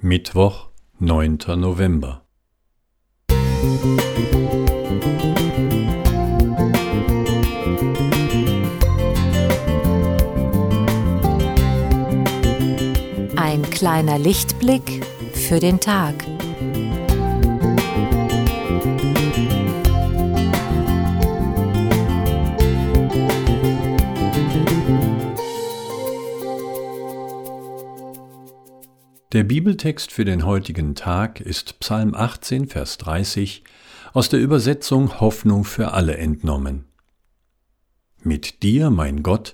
Mittwoch, 9. November. Ein kleiner Lichtblick für den Tag. Der Bibeltext für den heutigen Tag ist Psalm 18, Vers 30 aus der Übersetzung Hoffnung für alle entnommen. Mit dir, mein Gott,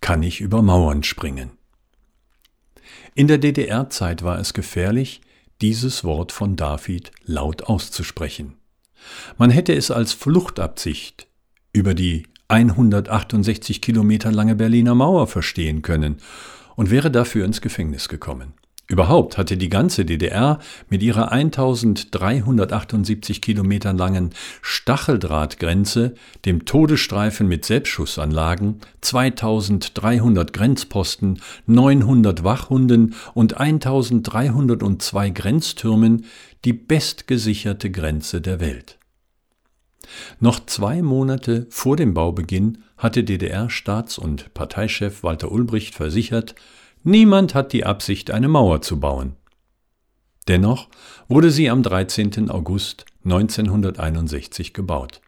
kann ich über Mauern springen. In der DDR-Zeit war es gefährlich, dieses Wort von David laut auszusprechen. Man hätte es als Fluchtabsicht über die 168 Kilometer lange Berliner Mauer verstehen können und wäre dafür ins Gefängnis gekommen. Überhaupt hatte die ganze DDR mit ihrer 1378 Kilometern langen Stacheldrahtgrenze, dem Todesstreifen mit Selbstschussanlagen, 2300 Grenzposten, 900 Wachhunden und 1302 Grenztürmen die bestgesicherte Grenze der Welt. Noch zwei Monate vor dem Baubeginn hatte DDR-Staats- und Parteichef Walter Ulbricht versichert, Niemand hat die Absicht, eine Mauer zu bauen. Dennoch wurde sie am 13. August 1961 gebaut.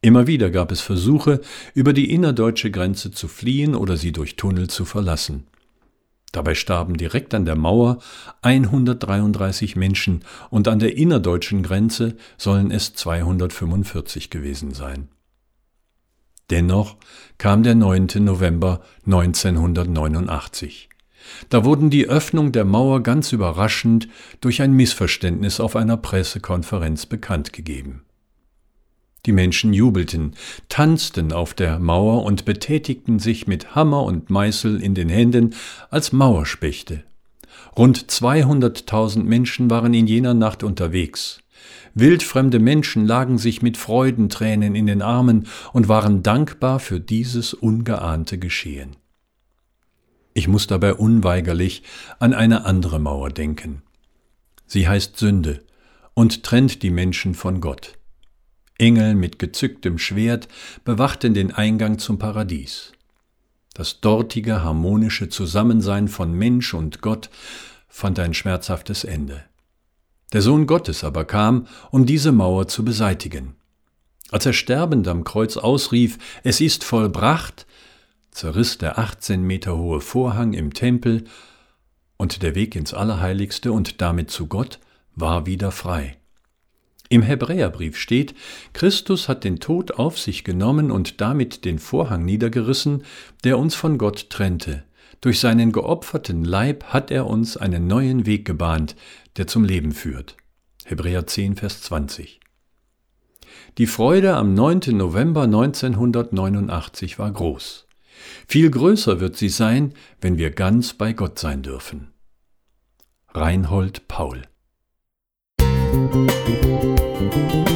Immer wieder gab es Versuche, über die innerdeutsche Grenze zu fliehen oder sie durch Tunnel zu verlassen. Dabei starben direkt an der Mauer 133 Menschen und an der innerdeutschen Grenze sollen es 245 gewesen sein. Dennoch kam der 9. November 1989. Da wurden die Öffnung der Mauer ganz überraschend durch ein Missverständnis auf einer Pressekonferenz bekannt gegeben. Die Menschen jubelten, tanzten auf der Mauer und betätigten sich mit Hammer und Meißel in den Händen als Mauerspechte. Rund 200.000 Menschen waren in jener Nacht unterwegs. Wildfremde Menschen lagen sich mit Freudentränen in den Armen und waren dankbar für dieses ungeahnte Geschehen. Ich muss dabei unweigerlich an eine andere Mauer denken. Sie heißt Sünde und trennt die Menschen von Gott. Engel mit gezücktem Schwert bewachten den Eingang zum Paradies. Das dortige harmonische Zusammensein von Mensch und Gott fand ein schmerzhaftes Ende. Der Sohn Gottes aber kam, um diese Mauer zu beseitigen. Als er sterbend am Kreuz ausrief, es ist vollbracht, zerriss der 18 Meter hohe Vorhang im Tempel und der Weg ins Allerheiligste und damit zu Gott war wieder frei. Im Hebräerbrief steht, Christus hat den Tod auf sich genommen und damit den Vorhang niedergerissen, der uns von Gott trennte. Durch seinen geopferten Leib hat er uns einen neuen Weg gebahnt, der zum Leben führt. Hebräer 10, Vers 20. Die Freude am 9. November 1989 war groß. Viel größer wird sie sein, wenn wir ganz bei Gott sein dürfen. Reinhold Paul Musik